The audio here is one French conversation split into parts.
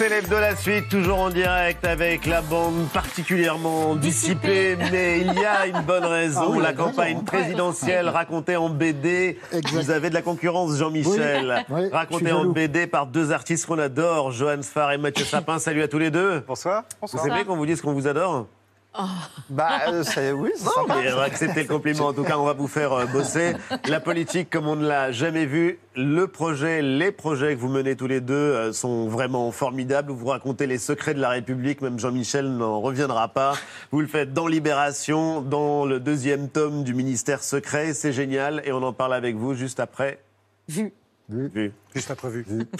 C'est de la suite, toujours en direct avec la bande particulièrement dissipée, mais il y a une bonne raison. Ah la campagne présidentielle racontée en BD. Vous avez de la concurrence, Jean-Michel. racontée en BD par deux artistes qu'on adore, Johan Sfar et Mathieu Sapin. Salut à tous les deux. Bonsoir. Vous aimez qu'on vous dise qu'on vous adore Oh. Bah, euh, oui, c'est non, mais on va accepter le compliment. En tout cas, on va vous faire euh, bosser. La politique, comme on ne l'a jamais vu, le projet, les projets que vous menez tous les deux euh, sont vraiment formidables. Vous racontez les secrets de la République. Même Jean-Michel n'en reviendra pas. Vous le faites dans Libération, dans le deuxième tome du ministère secret. C'est génial. Et on en parle avec vous juste après. Vu. Vu. Vu. Juste après vu. vu.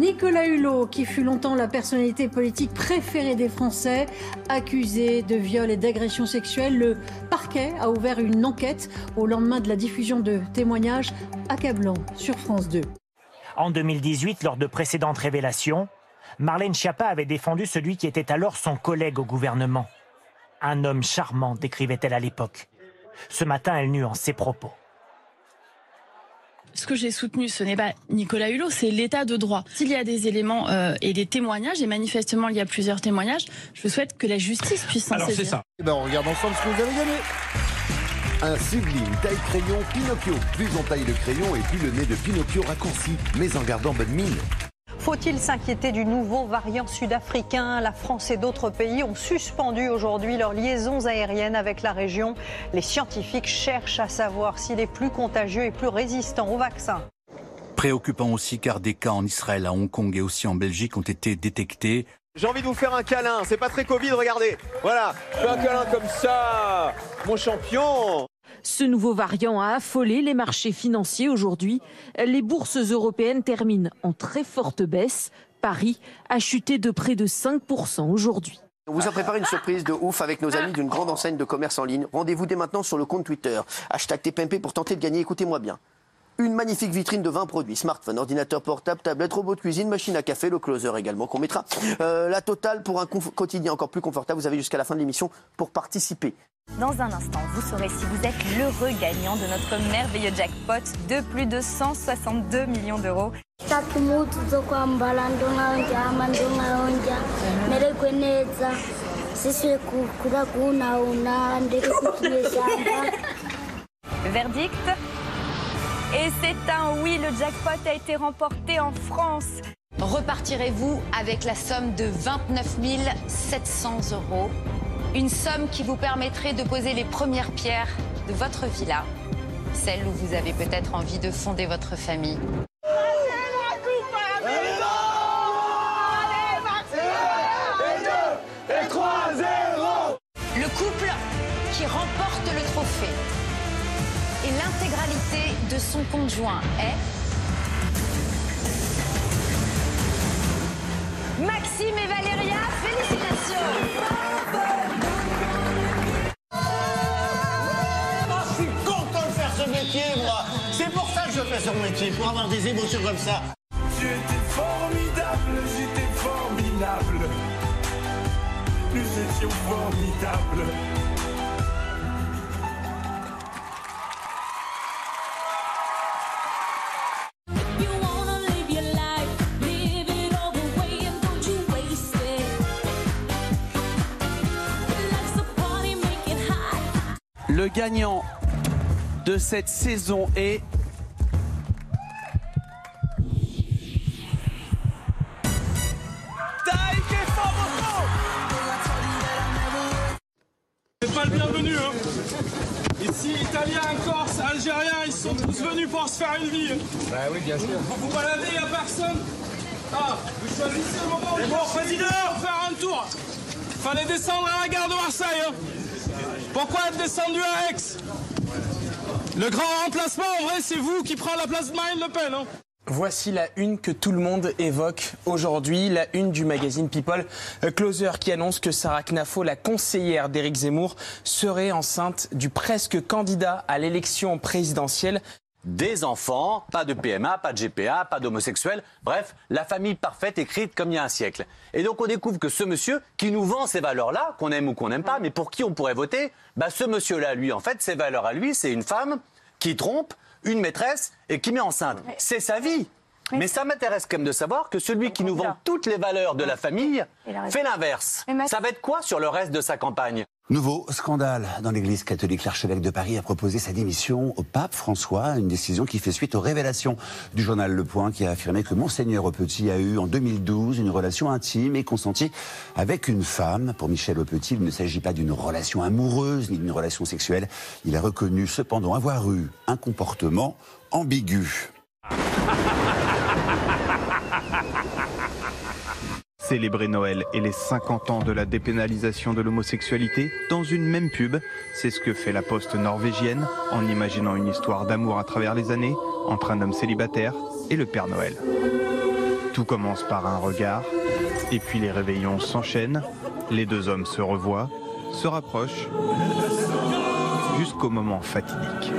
Nicolas Hulot, qui fut longtemps la personnalité politique préférée des Français, accusé de viol et d'agression sexuelle, le parquet a ouvert une enquête au lendemain de la diffusion de témoignages accablants sur France 2. En 2018, lors de précédentes révélations, Marlène Schiappa avait défendu celui qui était alors son collègue au gouvernement. Un homme charmant, décrivait-elle à l'époque. Ce matin, elle nuance ses propos ce que j'ai soutenu, ce n'est pas Nicolas Hulot, c'est l'état de droit. S'il y a des éléments euh, et des témoignages, et manifestement il y a plusieurs témoignages, je souhaite que la justice puisse s'en saisir. c'est ça. Eh ben, on regarde ensemble ce que vous avez gagné. Un sublime taille crayon Pinocchio. Plus on taille le crayon et plus le nez de Pinocchio raccourci, mais en gardant bonne mine. Faut-il s'inquiéter du nouveau variant sud-africain? La France et d'autres pays ont suspendu aujourd'hui leurs liaisons aériennes avec la région. Les scientifiques cherchent à savoir s'il est plus contagieux et plus résistant au vaccin. Préoccupant aussi car des cas en Israël, à Hong Kong et aussi en Belgique ont été détectés. J'ai envie de vous faire un câlin, c'est pas très Covid, regardez. Voilà, fais un câlin comme ça, mon champion. Ce nouveau variant a affolé les marchés financiers aujourd'hui. Les bourses européennes terminent en très forte baisse. Paris a chuté de près de 5% aujourd'hui. On vous a préparé une surprise de ouf avec nos amis d'une grande enseigne de commerce en ligne. Rendez-vous dès maintenant sur le compte Twitter. Hashtag TPMP pour tenter de gagner. Écoutez-moi bien. Une magnifique vitrine de 20 produits, smartphone, ordinateur portable, tablette, robot de cuisine, machine à café, le closer également qu'on mettra. Euh, la totale pour un quotidien encore plus confortable. Vous avez jusqu'à la fin de l'émission pour participer. Dans un instant, vous saurez si vous êtes l'heureux gagnant de notre merveilleux jackpot de plus de 162 millions d'euros. Verdict Et c'est un oui, le jackpot a été remporté en France. Repartirez-vous avec la somme de 29 700 euros une somme qui vous permettrait de poser les premières pierres de votre villa, celle où vous avez peut-être envie de fonder votre famille. L'intégralité de son conjoint est Maxime et Valéria, félicitations C'est pour ça que je fais ce métier, pour avoir des émotions comme ça. Tu étais formidable, j'étais formidable. Nous étions formidables. Le gagnant de cette saison est C'est pas le bienvenu, hein. Ici, Italiens, Corse, Algériens, ils sont tous venus pour se faire une vie. Bah oui, bien sûr. Vous vous baladez, il a personne. Ah, vous choisissez le moment où vous président faire un tour. Fallait descendre à la gare de Marseille. Hein. Pourquoi être descendu à Aix? Le grand remplacement, en vrai, c'est vous qui prenez la place de Marine Le Pen. Hein. Voici la une que tout le monde évoque aujourd'hui, la une du magazine People. Closer qui annonce que Sarah Knafo, la conseillère d'Éric Zemmour, serait enceinte du presque candidat à l'élection présidentielle des enfants, pas de PMA, pas de GPA, pas d'homosexuels, bref, la famille parfaite écrite comme il y a un siècle. Et donc on découvre que ce monsieur, qui nous vend ces valeurs-là, qu'on aime ou qu'on n'aime pas, mais pour qui on pourrait voter, bah ce monsieur-là, lui, en fait, ses valeurs à lui, c'est une femme qui trompe une maîtresse et qui met enceinte. C'est sa vie. Mais ça m'intéresse quand même de savoir que celui qui nous vend toutes les valeurs de la famille fait l'inverse. Ça va être quoi sur le reste de sa campagne? Nouveau scandale dans l'église catholique. L'archevêque de Paris a proposé sa démission au pape François, une décision qui fait suite aux révélations du journal Le Point qui a affirmé que Monseigneur Petit a eu en 2012 une relation intime et consentie avec une femme. Pour Michel Petit, il ne s'agit pas d'une relation amoureuse ni d'une relation sexuelle. Il a reconnu cependant avoir eu un comportement ambigu. Célébrer Noël et les 50 ans de la dépénalisation de l'homosexualité dans une même pub, c'est ce que fait la poste norvégienne en imaginant une histoire d'amour à travers les années entre un homme célibataire et le Père Noël. Tout commence par un regard, et puis les réveillons s'enchaînent, les deux hommes se revoient, se rapprochent, jusqu'au moment fatidique.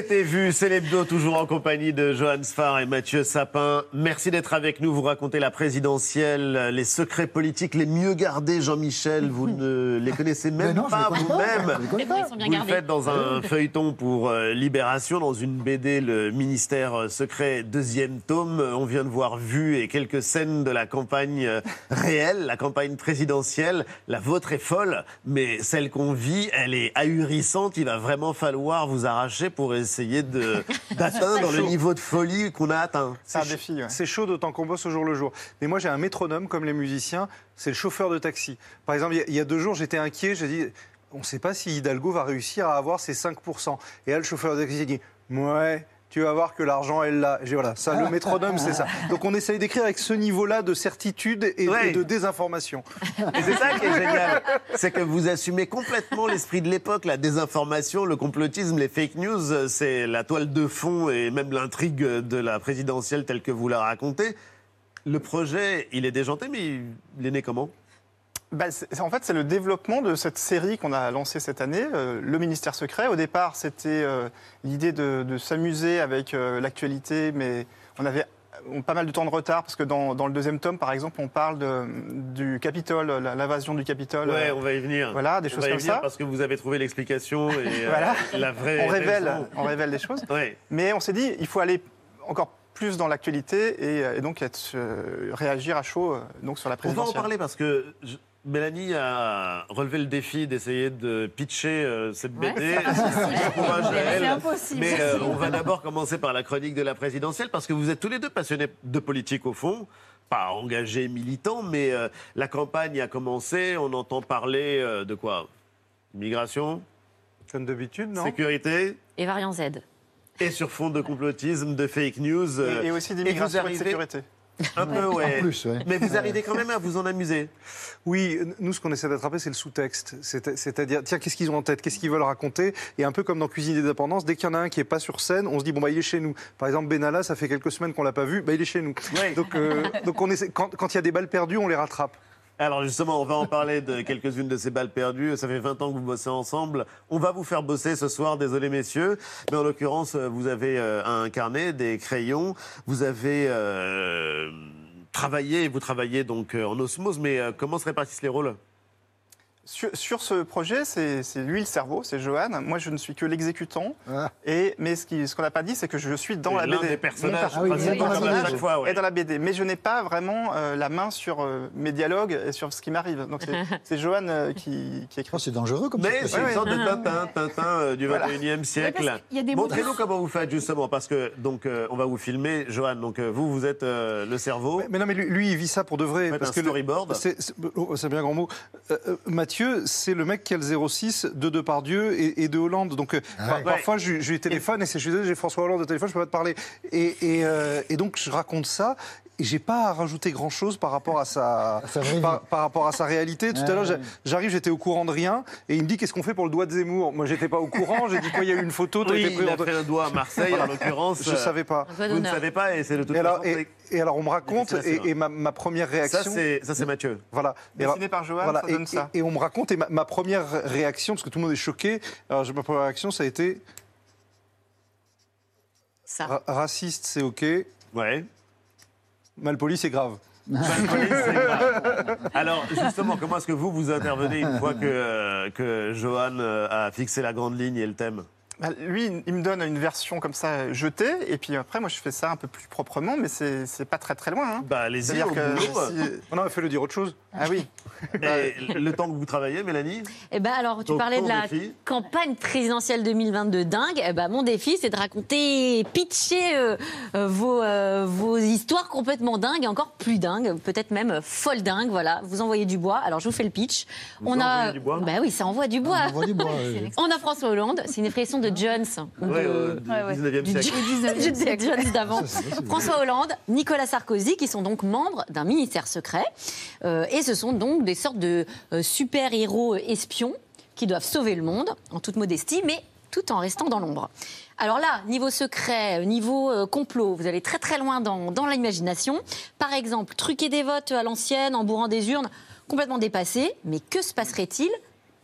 C'était vu, c'est l'hebdo, toujours en compagnie de Johan Sfar et Mathieu Sapin. Merci d'être avec nous. Vous racontez la présidentielle, les secrets politiques les mieux gardés, Jean-Michel. Vous ne les connaissez même non, pas vous-même. Ils sont bien Vous le gardés. faites dans un feuilleton pour euh, Libération, dans une BD, le ministère euh, secret, deuxième tome. On vient de voir vu et quelques scènes de la campagne euh, réelle, la campagne présidentielle. La vôtre est folle, mais celle qu'on vit, elle est ahurissante. Il va vraiment falloir vous arracher pour essayer de- d'atteindre le niveau de folie qu'on a atteint. C'est un défi. C'est chaud d'autant qu'on bosse au jour le jour. Mais moi, j'ai un métronome comme les musiciens, c'est le chauffeur de taxi. Par exemple, il y a- il y, a deux jours, j'étais inquiet, j'ai dit, on ne sait pas si Hidalgo va réussir à avoir ses 5%. Et là, le chauffeur de taxi a dit, ouais. Tu vas voir que l'argent est là. J'ai voilà, ça, le métronome, c'est ça. Donc on essaye d'écrire avec ce niveau-là de certitude et, Ouais. et de désinformation. Et c'est ça qui est génial, c'est que vous assumez complètement l'esprit de l'époque, la désinformation, le complotisme, les fake news, c'est la toile de fond et même l'intrigue de la présidentielle telle que vous la racontez. Le projet, il est déjanté, mais il- il est né comment? Bah, en fait, c'est le développement de cette série qu'on a lancée cette année, euh, Le Ministère Secret. Au départ, c'était euh, l'idée de, de s'amuser avec euh, l'actualité, mais on avait pas mal de temps de retard, parce que dans, dans le deuxième tome, par exemple, on parle de- du Capitole, l'invasion du Capitole. Ouais, on va y venir. Voilà, des On choses va y comme venir ça. Parce que vous avez trouvé l'explication et Voilà. la vraie on révèle, on révèle des choses. Ouais. Mais on s'est dit, il faut aller encore plus dans l'actualité et, et donc être, euh, réagir à chaud euh, donc sur la On va en présidentielle. parler parce que je- Mélanie a relevé le défi d'essayer de pitcher euh, cette Ouais, BD. c'est impossible. C'est. Mais euh, on va d'abord commencer par la chronique de la présidentielle parce que vous êtes tous les deux passionnés de politique au fond. Pas engagés militants, mais euh, la campagne a commencé. On entend parler euh, de quoi? Migration? Comme d'habitude, non? Sécurité? Et variant Z. et sur fond de complotisme, de fake news. Et, et aussi d'immigration et de arrivez- sécurité. Un peu, ouais. En plus, ouais. Mais vous arrivez quand même à vous en amuser. Oui, nous, ce qu'on essaie d'attraper, c'est le sous-texte. C'est- C'est-à-dire, tiens, qu'est-ce qu'ils ont en tête? Qu'est-ce qu'ils veulent raconter? Et un peu comme dans Cuisine des dépendances, dès qu'il y en a un qui n'est pas sur scène, on se dit, bon, bah, il est chez nous. Par exemple, Benalla, ça fait quelques semaines qu'on l'a pas vu, bah, il est chez nous. Donc, euh, donc on essaie, quand quand il y a des balles perdues, on les rattrape. Alors justement, on va en parler de quelques-unes de ces balles perdues. Ça fait 20 ans que vous bossez ensemble. On va vous faire bosser ce soir, désolé messieurs. Mais en l'occurrence, euh, vous avez euh, un carnet, des crayons. Vous avez euh, travaillé, vous travaillez donc euh, en osmose. Mais euh, comment se répartissent les rôles? Sur, sur ce projet, c'est lui le cerveau, c'est Johan. Moi, je ne suis que l'exécutant. Et mais ce qu'on n'a pas dit, c'est que je suis dans la BD. des personnages Mon mon fois, ouais. est dans la BD, mais je n'ai pas vraiment euh, la main sur euh, mes dialogues et sur ce qui m'arrive. Donc c'est- Johan euh, qui, qui écrit. c'est dangereux comme Mais c'est une sorte de Tintin, Tintin euh, du Voilà. 21e siècle. Montrez-nous comment vous faites justement, parce que donc euh, on va vous filmer, Johan. Donc euh, vous, vous êtes euh, le cerveau. Mais non, mais lui, lui, il vit ça pour de vrai. Parce un que le- storyboard. C'est oh, c'est bien un grand mot. Euh, euh, Mathieu, c'est le mec qui a le 06 de Depardieu et, et de Hollande. Donc euh, Ah par- ouais. parfois, je, je lui téléphone et c'est je j'ai François Hollande au téléphone, je peux pas te parler. Et, et, euh, et donc, je raconte ça. Et j'ai pas à rajouter grand chose par rapport à sa, par, par rapport à sa réalité. Tout Ouais, à l'heure, ouais. j'a- j'arrive, j'étais au courant de rien, et il me dit qu'est-ce qu'on fait pour le doigt de Zemmour? Moi, j'étais pas au courant. J'ai dit quoi, il y a eu une photo. t'as Oui, été pris il a fait un doigt à Marseille, en l'occurrence. Je savais pas. Vous ne savez pas, et c'est de toute et alors, et, et alors, on me raconte, et, ma, ma première réaction. Ça, c'est- Mathieu. Voilà. Dessiné par Johan, voilà, ça et, donne ça. et- et on me raconte, et ma, ma première réaction, parce que tout le monde est choqué, alors ma première réaction, ça a été. Ra- raciste, c'est OK. Ouais. Malpoli, grave. C'est grave. Alors, justement, comment est-ce que vous, vous intervenez une fois que, euh, que Johan euh, a fixé la grande ligne et le thème? Bah, lui, il me donne une version comme ça jetée, et puis après, moi, je fais ça un peu plus proprement, mais c'est pas très très loin. hein. Bah, allez-y, au que si- On aurait fait le dire autre chose. Ah oui. Et le temps que vous travaillez, Mélanie? Eh ben alors, tu Donc, parlais de la défi campagne présidentielle 2022 dingue. Eh ben, mon défi, c'est de raconter, pitcher euh, euh, vos, euh, vos histoires complètement dingues et encore plus dingues, peut-être même euh, folles dingues. Voilà, vous envoyez du bois. Alors, je vous fais le pitch. Vous envoyez du bois Bah oui, ça envoie du bois. Ah, on envoie du bois, oui. On a François Hollande. C'est une expression de Jones. Ouais, de- du Ouais, ouais. 19e du siècle. Jo- Du 19e du siècle. Jones d'avant. Ça, c'est- ça, c'est François Hollande, Nicolas Sarkozy, qui sont donc membres d'un ministère secret. Euh, et ce sont donc des sortes de euh, super-héros espions qui doivent sauver le monde, en toute modestie, mais tout en restant dans l'ombre. Alors là, niveau secret, niveau euh, complot, vous allez très très loin dans, dans l'imagination. Par exemple, truquer des votes à l'ancienne en bourrant des urnes, complètement dépassé. Mais que se passerait-il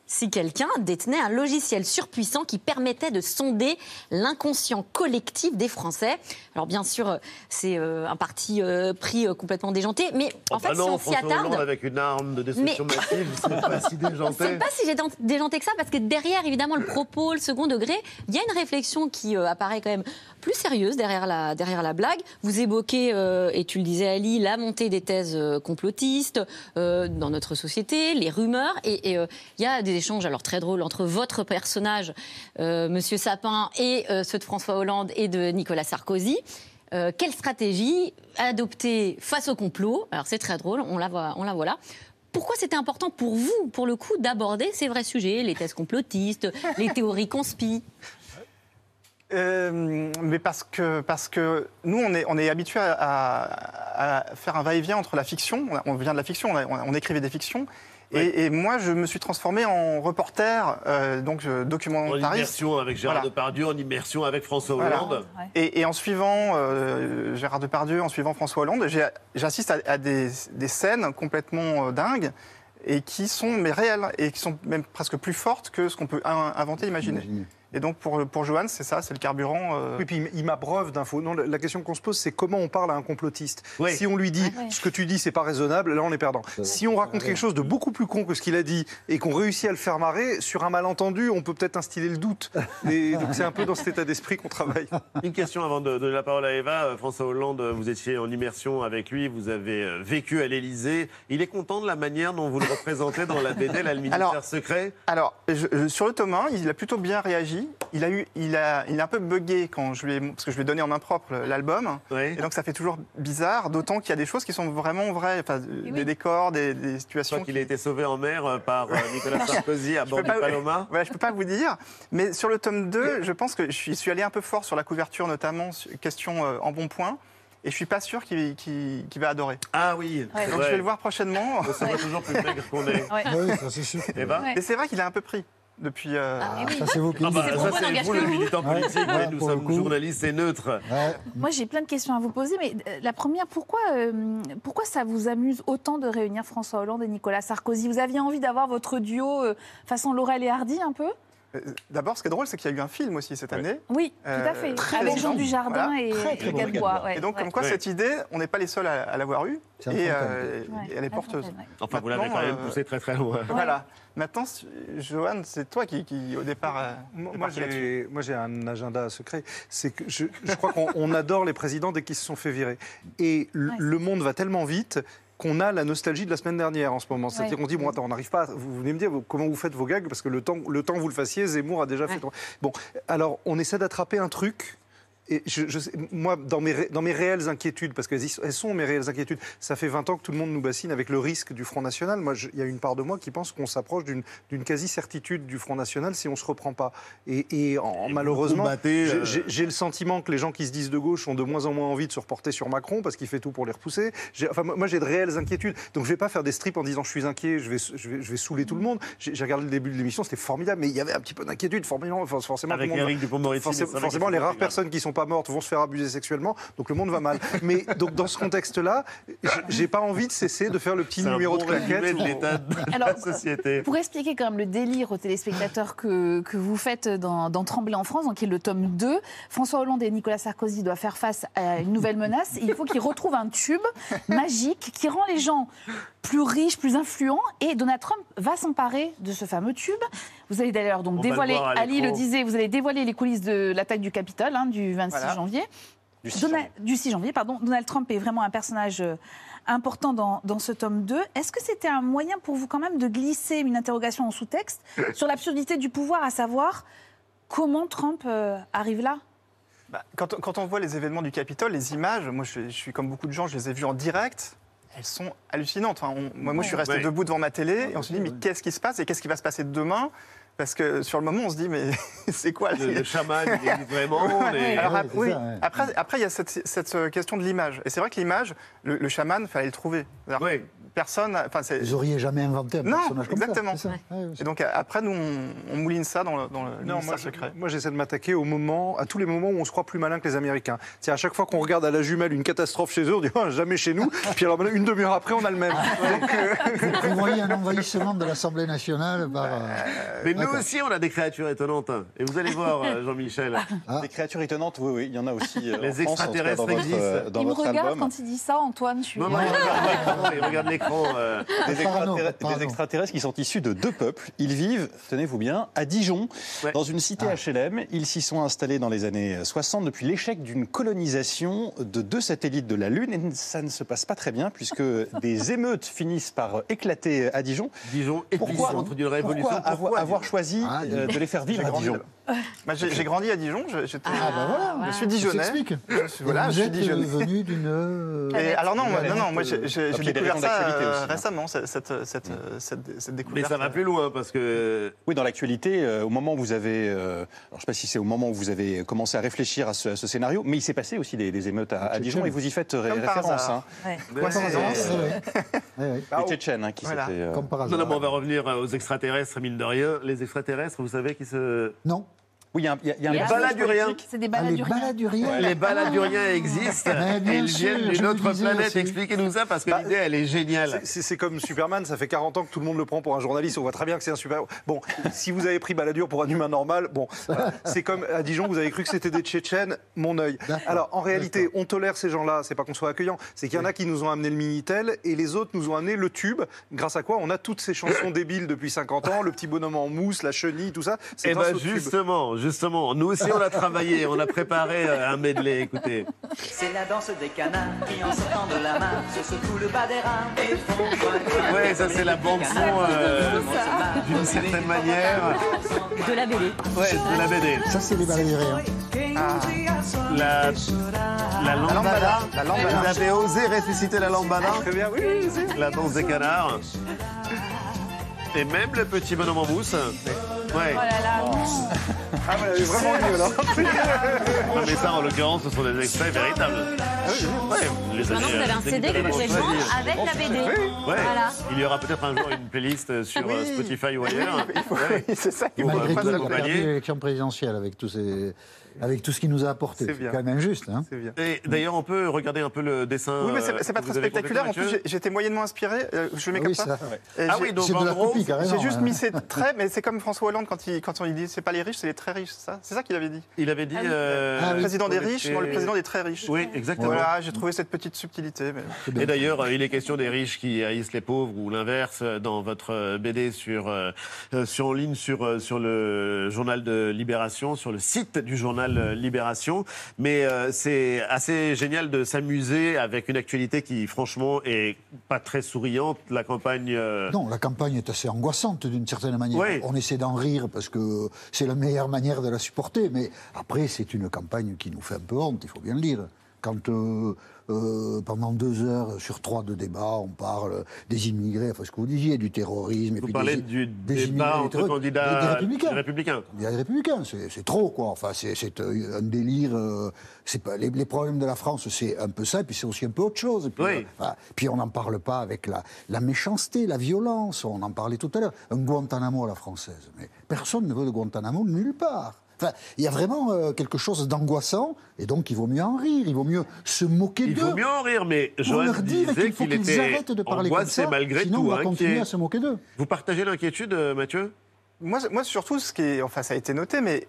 si quelqu'un détenait un logiciel surpuissant qui permettait de sonder l'inconscient collectif des Français. Alors bien sûr, euh, c'est euh, un parti euh, pris euh, complètement déjanté, mais en Oh, fait, bah si non, on s'y Hollande attarde... avec une arme de destruction Mais- massive, c'est pas si Je déjanté. sais pas si déjanté que ça, parce que derrière, évidemment, le propos, le second degré, il y a une réflexion qui apparaît quand même plus sérieuse derrière la, derrière la blague. Vous évoquez, et tu le disais Ali, la montée des thèses complotistes dans notre société, les rumeurs, et il y a des échanges alors très drôles entre votre personnage, euh, Monsieur Sapin, et euh, ceux de François Hollande et de Nicolas Sarkozy. Euh, quelle stratégie adopter face au complot? Alors c'est très drôle, on la voit, on la voit là. Pourquoi c'était important pour vous, pour le coup, d'aborder ces vrais sujets, les thèses complotistes, les théories conspi Euh, mais parce que, parce que nous, on est, on est habitué à, à- à faire un va-et-vient entre la fiction, on vient de la fiction, on, a- on écrivait des fictions, et, et moi, je me suis transformé en reporter, euh, donc euh, En documentariste. immersion avec Gérard Voilà. Depardieu, en immersion avec François Voilà. Hollande. Et, et en suivant euh, Gérard Depardieu, en suivant François Hollande, j'assiste à, à des, des scènes complètement euh, dingues et qui sont mais réelles et qui sont même presque plus fortes que ce qu'on peut in- inventer, imaginer. Et donc pour, pour Johan, c'est ça, c'est le carburant. euh, Oui, puis il- m'abreuve d'infos. Non, la question qu'on se pose, c'est comment on parle à un complotiste. Si on lui dit Ah ce que tu dis, c'est pas raisonnable, là on est perdant. Si on raconte quelque chose de beaucoup plus con que ce qu'il a dit et qu'on réussit à le faire marrer, sur un malentendu, on peut peut-être instiller le doute. Et donc c'est un peu dans cet état d'esprit qu'on travaille. Une question avant de donner la parole à Eva. François Hollande, vous étiez en immersion avec lui, vous avez euh, vécu à l'Élysée. Il est content de la manière dont vous le représentez dans la BD, là, le ministère Alors- secret? Alors, je- je- sur le tome 1, il a plutôt bien réagi. Il a, eu, il a, il a un peu bugué quand je lui ai, parce que je lui ai donné en main propre l'album. Et donc, ça fait toujours bizarre, d'autant qu'il y a des choses qui sont vraiment vraies. Enfin, des décors, des, des situations. qu'il a été sauvé en mer euh, par euh, Nicolas Sarkozy à Je bord peux du pas- Paloma Voilà, je peux pas vous dire. Mais sur le tome 2, je pense que je suis, je suis allé un peu fort sur la couverture, notamment sur- question euh, en bon point. Et je suis pas sûr qu'il va adorer. Ah oui. Donc Ouais. je vais le voir prochainement. On se voit toujours plus maigre qu'on est. Ouais. Oui, ça, c'est sûr. Eva Mais c'est vrai qu'il a un peu pris depuis. euh, Ça, c'est vous qui Ah bah, ça, c'est vous, le militant politique. Ouais, nous sommes coup. journalistes et neutres. Moi, j'ai plein de questions à vous poser, mais euh, la première, pourquoi, euh, pourquoi ça vous amuse autant de réunir François Hollande et Nicolas Sarkozy? Vous aviez envie d'avoir votre duo euh, façon Laurel et Hardy un peu? Euh, D'abord, ce qui est drôle, c'est qu'il y a eu un film aussi cette année. Oui, tout à fait. Avec Jean Dujardin et- et Gadebois, ouais, et donc, comme ouais. quoi, Ouais. cette idée, on n'est pas les seuls à, à l'avoir eue. Et, euh, Ouais, et elle est porteuse. ouais. Enfin, vous l'avez quand même euh, poussé très très loin. Voilà. Maintenant, Johan, c'est toi qui, qui, au départ. euh, Moi, j'ai, un agenda secret. C'est que je, je crois qu'on on adore les présidents dès qu'ils se sont fait virer. Et le, le monde va tellement vite qu'on a la nostalgie de la semaine dernière en ce moment. C'est-à-dire Ouais. qu'on dit, bon, attends, on n'arrive pas, à- vous venez me dire comment vous faites vos gags, parce que le temps, le temps que vous le fassiez, Zemmour a déjà fait... Bon, alors, on essaie d'attraper un truc... Et je, je sais- moi, dans mes, ré- dans mes réelles inquiétudes, parce qu'elles sont- elles sont mes réelles inquiétudes, ça fait 20 ans que tout le monde nous bassine avec le risque du Front National. Moi, il y a une part de moi qui pense qu'on s'approche d'une quasi-certitude du Front National si on ne se reprend pas. Et, et en- malheureusement, j'ai- euh, j'ai le sentiment que les gens qui se disent de gauche ont de moins en moins envie de se reporter sur Macron parce qu'il fait tout pour les repousser. Enfin, moi, j'ai de réelles inquiétudes. Donc, je vais pas faire des strips en disant je suis inquiet, je vais, je vais, je vais saouler tout le monde. J'ai regardé le début de l'émission, c'était formidable, mais il y avait un petit peu d'inquiétude, forcément. Avec monde- Dupond-Moretti, forcément, forcément, les rares personnes qui sont pas mortes vont se faire abuser sexuellement, donc le monde va mal. Mais donc dans ce contexte-là, j'ai- j'ai pas envie de cesser de faire le petit numéro bon de claquette. de l'état de Alors, la société. Pour expliquer quand même le délire aux téléspectateurs que, que vous faites dans, dans Trembler en France, donc qui est le tome 2, François Hollande et Nicolas Sarkozy doivent faire face à une nouvelle menace. Il faut qu'ils retrouvent un tube magique qui rend les gens plus riches, plus influents. Et Donald Trump va s'emparer de ce fameux tube. Vous allez d'ailleurs donc On va le dévoiler, Ali le disait, vous allez dévoiler les coulisses de l'attaque du Capitole hein, du 26 Voilà. janvier. Du 6 Dona- janvier. du 6 janvier, pardon. Donald Trump est vraiment un personnage euh, important dans, dans ce tome 2. Est-ce que c'était un moyen pour vous quand même de glisser une interrogation en sous-texte sur l'absurdité du pouvoir, à savoir comment Trump euh, arrive là? Bah, quand, on- quand on voit les événements du Capitole, les images, moi je, je suis comme beaucoup de gens, je les ai vues en direct. Elles sont hallucinantes. On- moi, moi, je suis resté Ouais. debout devant ma télé et on se dit, mais qu'est-ce qui se passe et qu'est-ce qui va se passer demain? Parce que sur le moment, on se dit, mais c'est quoi Le, le chaman, il existe vraiment. les- Alors, ap- oui. ça, ouais. Après, après, il y a cette, cette, euh, question de l'image. Et c'est vrai que l'image, le, le chaman, il fallait le trouver. Oui. Personne. Enfin, c'est. Vous auriez jamais inventé un Non, personnage comme exactement. ça. ouais, Et donc euh, après, nous, on, on mouline ça dans le, dans le Non, ministère moi, je- secret. moi j'essaie de m'attaquer au moment, à tous les moments où on se croit plus malin que les Américains. C'est à chaque fois qu'on regarde à la jumelle une catastrophe chez eux, on dit Ah, jamais chez nous. Puis alors une demi-heure après, on a le même. Donc, euh, Vous voyez un envahissement de l'Assemblée nationale par. euh, Mais nous aussi, on a des créatures étonnantes. Et vous allez voir, euh, Jean-Michel. Ah. Des créatures étonnantes, oui, oui, il y en a aussi. euh, Les extraterrestres existent. euh, Dans Il me regarde album. quand il dit ça, Antoine. Je suis... Non, non, il regarde l'écran. Il regarde euh. Des, extraterrestres- parano. des extraterrestres qui sont issus de deux peuples. Ils vivent, tenez-vous bien, à Dijon, Ouais. dans une cité HLM. Ils s'y sont installés dans les années 60 depuis l'échec d'une colonisation de deux satellites de la Lune. Et ça ne se passe pas très bien puisque des émeutes finissent par éclater à Dijon. Dijon, Pourquoi, épicentre d'une révolution. pourquoi avoir, Pourquoi avoir choisi Ah, euh, de les faire vivre à Dijon. Bah, j'ai grandi à Dijon. je- Ah, bah voilà. Je suis Dijonnais. Je suis- voilà, je suis Dijonnais. venu d'une. euh, alors non, non, non, moi j'ai euh, découvert ça euh, hein. récemment, cette, cette, cette, cette, cette Mais découverte. ça va plus loin parce que. Oui, dans l'actualité, euh, au moment où vous avez, euh, alors je ne sais pas si c'est au moment où vous avez commencé à réfléchir à ce, à ce scénario, mais il s'est passé aussi des, des émeutes à, à Dijon et vous y faites ré- Comme par référence. hasard. hein. Ouais. Ouais. Les Tchétchènes hein, qui Voilà. s'étaient, euh, Comme par Non, hasard. non, mais on va revenir euh, aux extraterrestres, mine de rien. Les extraterrestres, vous savez qui se. Non. Oui, il y a y a, il y a un baladuriens. politique. C'est des Ah, les baladuriens. baladuriens. Les baladuriens existent bien et ils viennent d'une autre planète. Expliquez-nous ça parce que Bah, l'idée, elle est géniale. C'est- comme Superman, ça fait 40 ans que tout le monde le prend pour un journaliste, on voit très bien que c'est un super. Bon, si vous avez pris Balladur pour un humain normal, bon, voilà. c'est comme à Dijon, vous avez cru que c'était des Tchétchènes, mon œil. Alors en réalité, on tolère ces gens-là, c'est pas qu'on soit accueillant, c'est qu'il y en a qui nous ont amené le Minitel et les autres nous ont amené le tube, grâce à quoi on a toutes ces chansons débiles depuis 50 ans, le petit bonhomme en mousse, la chenille, tout ça. C'est Eh ben justement, justement, nous aussi on a travaillé, on a préparé euh, un medley, écoutez. C'est la danse des canards qui en sortant de la main se secouent le bas des reins et font. Ouais, ça c'est la bande son euh, d'une certaine manière. De la BD. Ouais, de la BD. Ça, c'est les. La, la lambada. La lambada. Vous avez osé ressusciter la lambada Très bien, oui, oui, oui. La danse des canards. Et même le petit bonhomme en mousse. Ouais. Oh là là. Ah, vous l'avez vraiment eu alors. Non, mais ça, en l'occurrence, ce sont des extraits véritables. Ouais, les Maintenant, vous avez un euh, CD que vous pouvez vendre avec la BD. Ouais. Voilà. Il y aura peut-être un jour une playlist sur euh, Oui. Spotify ou ailleurs. Ouais. c'est ça qui Pour, euh, Malgré vous accompagner. l'élection présidentielle avec, tous ces, avec tout ce qu'il nous a apporté. C'est C'est bien. quand même injuste. Hein C'est bien. Et d'ailleurs, on peut regarder un peu le dessin. Oui, mais c'est euh, c'est pas que très vous avez spectaculaire. En plus, Mathieu j'ai- j'étais moyennement inspiré. euh, Je le mets Ah comme oui, ça. ça. Et Ah j'ai- oui, donc C'est de en la gros, copie, carrément. J'ai juste hein. mis ces traits, mais c'est comme François Hollande quand il, quand il dit c'est pas les riches, c'est les très riches, ça? C'est ça qu'il avait dit. il avait dit. Ah euh, Ah oui. président des riches, non, le président des très riches. Oui, exactement. Voilà, j'ai trouvé cette petite subtilité. mais- Et d'ailleurs, euh, il est question des riches qui haïssent les pauvres ou l'inverse euh, dans votre euh, BD sur, euh, sur en ligne sur, sur le journal de Libération, sur le site du journal Libération. Mais euh, c'est assez génial de s'amuser avec une actualité qui, franchement, est pas très souriante. La campagne. euh, Non, la campagne est assez angoissante d'une certaine manière. Oui. On essaie d'en rire parce que c'est la meilleure manière de la supporter, mais après, c'est une campagne qui nous fait un peu honte, il faut bien le dire. Quand euh, euh, pendant deux heures sur trois de débat, on parle des immigrés, enfin ce que vous disiez, du terrorisme. et Vous puis parlez des, du des débat des entre terroristes, candidats des, des républicains. des républicains. Il y a des républicains, c'est trop, quoi. Enfin, c'est euh, un délire. euh, c'est pas, les, les problèmes de la France, c'est un peu ça, et puis c'est aussi un peu autre chose. Et puis, Oui. euh, puis on n'en parle pas avec la, la méchanceté, la violence. On en parlait tout à l'heure. Un Guantanamo à la française. Mais personne ne veut de Guantanamo nulle part. Enfin, il y a vraiment euh, quelque chose d'angoissant, et donc il vaut mieux en rire, il vaut mieux se moquer Il d'eux. vaut mieux en rire, mais On Joanne leur dit disait qu'il faut qu'il qu'ils était arrêtent de parler comme ça, malgré sinon tout. on va continuer inquiet. à se moquer d'eux. Vous partagez l'inquiétude, euh, Mathieu? Moi, moi, surtout, ce qui est, enfin, ça a été noté, mais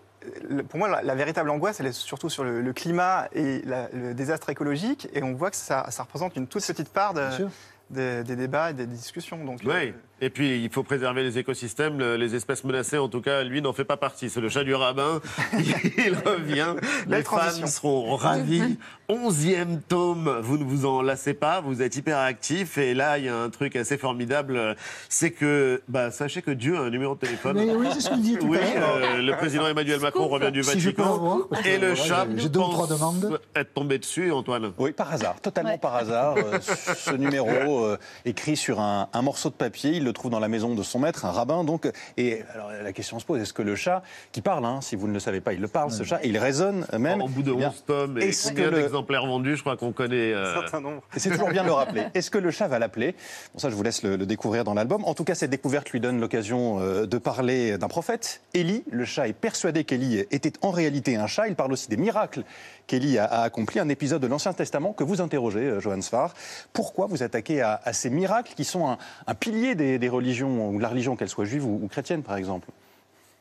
pour moi, la, la véritable angoisse, elle est surtout sur le, le climat et la- le désastre écologique. Et on voit que ça, ça représente une toute petite part de- des débats et des discussions. Donc, Oui. euh, Et puis, il faut préserver les écosystèmes, le- les espèces menacées. En tout cas, lui n'en fait pas partie. C'est le chat du rabbin. Il revient. Les fans seront ravis. Onzième tome. Vous ne vous en lassez pas. Vous êtes hyper actif. Et là, il y a un truc assez formidable. C'est que, bah, sachez que Dieu a un numéro de téléphone. Mais oui, c'est ce que je disais tout à Oui, euh, le président Emmanuel Macron revient du Si je peux Vatican. et le chat j'ai- deux ou trois pense demandes. être tombé dessus, Antoine. Oui, par hasard, totalement par hasard. Euh, ce numéro euh, écrit sur un, un morceau de papier, il le trouve dans la maison de son maître, un rabbin. Donc, et alors la question se pose est-ce que le chat, qui parle, hein, si vous ne le savez pas, il le parle, ce chat, et il résonne même. Au bout de eh bien, 11 tomes et combien que le- d'exemplaires vendus, je crois qu'on connaît. euh, un certain nombre. Et c'est toujours bien de le rappeler. Est-ce que le chat va l'appeler? Bon, ça, je vous laisse le, le découvrir dans l'album. En tout cas, cette découverte lui donne l'occasion euh, de parler d'un prophète. Élie, le chat est persuadé qu'Élie était en réalité un chat. Il parle aussi des miracles qu'Élie a, a accomplis. Un épisode de l'Ancien Testament que vous interrogez, euh, Johann Sfar. Pourquoi vous attaquez à, à ces miracles qui sont un, un pilier des, des religions, ou de la religion, qu'elle soit juive ou, chrétienne, par exemple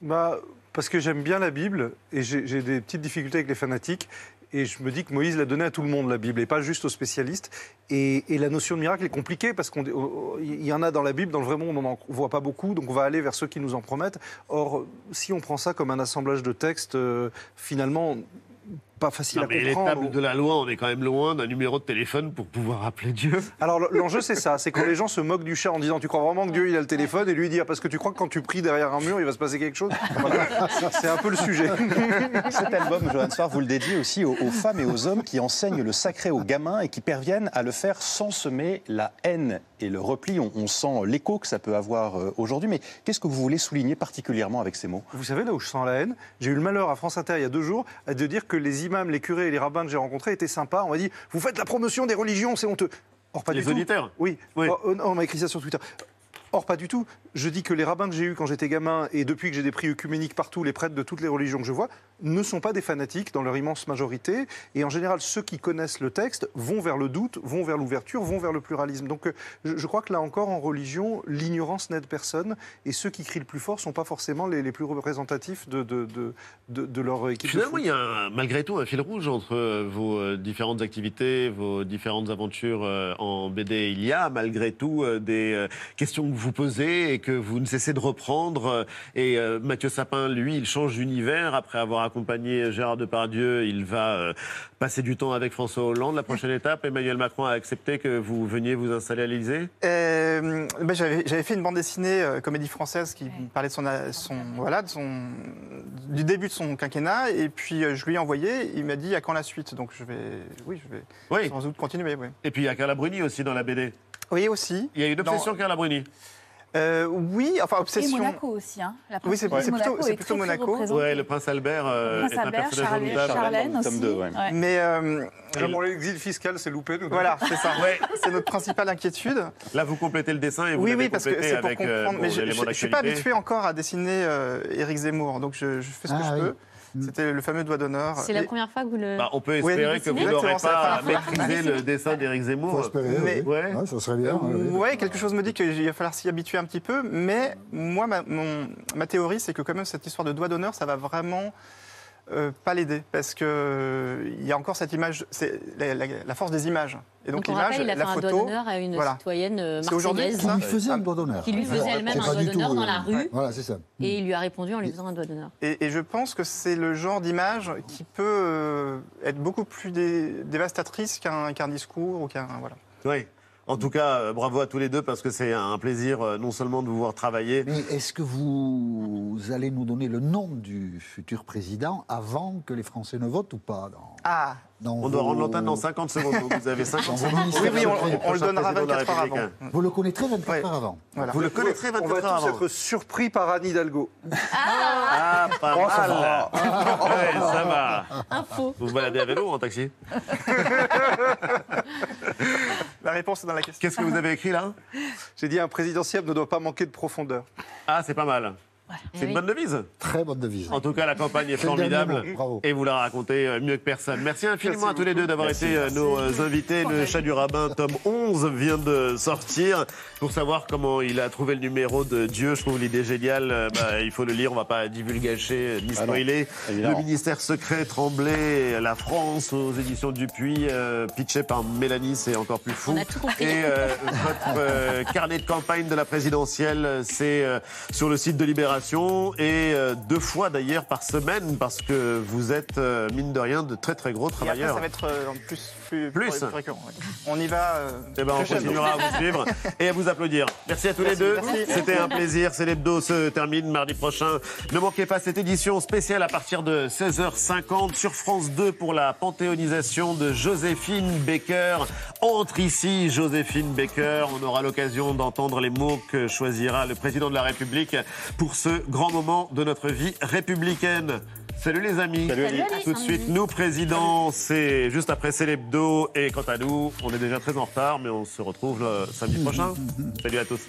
Bah, parce que j'aime bien la Bible et j'ai des petites difficultés avec les fanatiques. Et je me dis que Moïse l'a donné à tout le monde, la Bible, et pas juste aux spécialistes. Et, et la notion de miracle est compliquée parce qu'il y en a dans la Bible, dans le vrai monde, on n'en voit pas beaucoup, donc on va aller vers ceux qui nous en promettent. Or, si on prend ça comme un assemblage de textes, euh, finalement, pas facile Non, à mais les comprendre. tables de la loi, on est quand même loin d'un numéro de téléphone pour pouvoir appeler Dieu. Alors l'enjeu c'est ça, c'est quand les gens se moquent du chat en disant tu crois vraiment que Dieu il a le téléphone et lui il dit ah, parce que tu crois que quand tu pries derrière un mur il va se passer quelque chose? Voilà. C'est un peu le sujet. Cet album, Johann Sfar, vous le dédiez aussi aux, aux femmes et aux hommes qui enseignent le sacré aux gamins et qui parviennent à le faire sans semer la haine et le repli. On, on sent l'écho que ça peut avoir euh, aujourd'hui. Mais qu'est-ce que vous voulez souligner particulièrement avec ces mots? Vous savez là où je sens la haine? J'ai eu le malheur à France Inter il y a deux jours de dire que les imams, les curés et les rabbins que j'ai rencontrés étaient sympas. On m'a dit vous faites la promotion des religions, c'est honteux. Or pas Les du tout. Oui. Oui. Or, on m'a écrit ça sur Twitter. Or, pas du tout. Je dis que les rabbins que j'ai eus quand j'étais gamin et depuis que j'ai des prix œcuméniques partout, les prêtres de toutes les religions que je vois, ne sont pas des fanatiques dans leur immense majorité. Et en général, ceux qui connaissent le texte vont vers le doute, vont vers l'ouverture, vont vers le pluralisme. Donc, je, je crois que là encore, en religion, l'ignorance n'aide personne. Et ceux qui crient le plus fort ne sont pas forcément les, les plus représentatifs de, de, de, de- leur équipe. Finalement, il y a un- malgré tout un fil rouge entre euh, vos euh, différentes activités, vos différentes aventures euh, en BD. Il y a malgré tout des questions que vous posez et que vous ne cessez de reprendre. Et Mathieu Sapin, lui, il change d'univers. Après avoir accompagné Gérard Depardieu, il va euh, passer du temps avec François Hollande. La prochaine étape, Emmanuel Macron a accepté que vous veniez vous installer à l'Élysée? Euh, ben, j'avais, j'avais fait une bande dessinée euh, comédie française qui parlait de son, son, voilà, de son, du début de son quinquennat et puis euh, je lui ai envoyé. Il m'a dit à quand la suite? Donc je vais oui je vais Oui. sans doute continuer oui. Et puis il y a Carla Bruni aussi dans la BD. Oui aussi. Il y a une obsession Dans- Carla Bruni? Euh, oui enfin Et obsession. Monaco aussi. Hein. La Oui, c'est- plutôt- Monaco est plutôt Monaco. Ouais, le prince Albert euh, Prince est un Albert, personnage. Charlène le tome aussi. deux, ouais. Ouais. Mais euh, l'exil fiscal, c'est loupé. nous. voilà c'est ça. Ouais. C'est notre principale inquiétude. Là, vous complétez le dessin et vous Oui, oui, parce que c'est pour avec euh, comprendre. mais je, je suis pas habitué encore à dessiner euh, Éric Zemmour, donc je, je fais ce que Ah je oui. peux. C'était le fameux doigt d'honneur. C'est la Et- première fois que vous le. Bah, on peut Oui, espérer que vous n'aurez pas maîtrisé le dessin d'Éric Faut Zemmour. espérer, Mais- oui. Ouais. Ouais, ça serait bien. Euh, ouais, quelque chose me dit qu'il va falloir s'y habituer un petit peu, mais moi, ma, mon- ma théorie, c'est que quand même cette histoire de doigt d'honneur, ça va vraiment euh, pas l'aider, parce que euh, il y a encore cette image, c'est la, la- la force des images. Et donc, Donc, on l'image, rappelle, il a fait la un doigt photo, d'honneur à une voilà. citoyenne euh, C'est aujourd'hui marseillaise Qui lui faisait un doigt d'honneur. qui lui faisait elle-même un doigt d'honneur dans euh, la rue. Voilà, c'est ça. Et il lui a répondu en lui faisant un doigt d'honneur. Et, et je pense que c'est le genre d'image qui peut euh, être beaucoup plus dé- dévastatrice qu'un qu'un discours ou qu'un voilà. Oui. En tout cas, euh, bravo à tous les deux parce que c'est un plaisir euh, non seulement de vous voir travailler. Mais est-ce que vous allez nous donner le nom du futur président avant que les Français ne votent ou pas dans, Ah, dans On doit rendre l'antenne dans 50 secondes. donc vous avez 50 Dans vos secondes. oui, oui, on, on le donnera président de la 24 heures avant. Vous le connaîtrez 24 Ouais. heures avant. Voilà. Vous le connaîtrez On 24 va heures tous avant. être surpris par Anne Hidalgo. Ah, pas Oh, ça mal. Ouais, ça va. Info. Vous vous baladez à vélo ou en taxi? La réponse est dans la question. Qu'est-ce que vous avez écrit là? J'ai dit un présidentiel ne doit pas manquer de profondeur. Ah, c'est pas mal. C'est une bonne devise. Très bonne devise. En tout cas, la campagne est formidable. Bravo. et vous la racontez euh, mieux que personne. Merci infiniment Merci à tous les deux d'avoir été euh, Merci. nos euh, invités. Le chat du rabbin, tome 11, vient de sortir. Pour savoir comment il a trouvé le numéro de Dieu, je trouve l'idée géniale. Bah, il faut le lire, on va pas divulgacher ni Ah spoiler. le ministère secret Tremblay, la France aux éditions Dupuis, euh, pitché par Mélanie, c'est encore plus fou. On a tout compris. Et euh, votre euh, carnet de campagne de la présidentielle, c'est euh, sur le site de Libération et euh, deux fois d'ailleurs par semaine parce que vous êtes, euh, mine de rien, de très très gros Et après, travailleurs. ça va être euh, en plus, plus, Plus. plus récurrent. ouais. On y va. euh, Eh ben, on continuera à vous suivre et à vous applaudir. Merci à tous les deux. C'était un plaisir. C'est l'hebdo se termine mardi prochain. Ne manquez pas cette édition spéciale à partir de 16h50 sur France 2 pour la panthéonisation de Joséphine Baker. Entre ici, Joséphine Baker. On aura l'occasion d'entendre les mots que choisira le président de la République pour ce grand moment de notre vie républicaine. Salut les amis. Salut, Ali. Tout de suite, nous présidents, c'est juste après c'est l'hebdo. Et quant à nous, on est déjà très en retard, mais on se retrouve le samedi prochain. Salut à tous.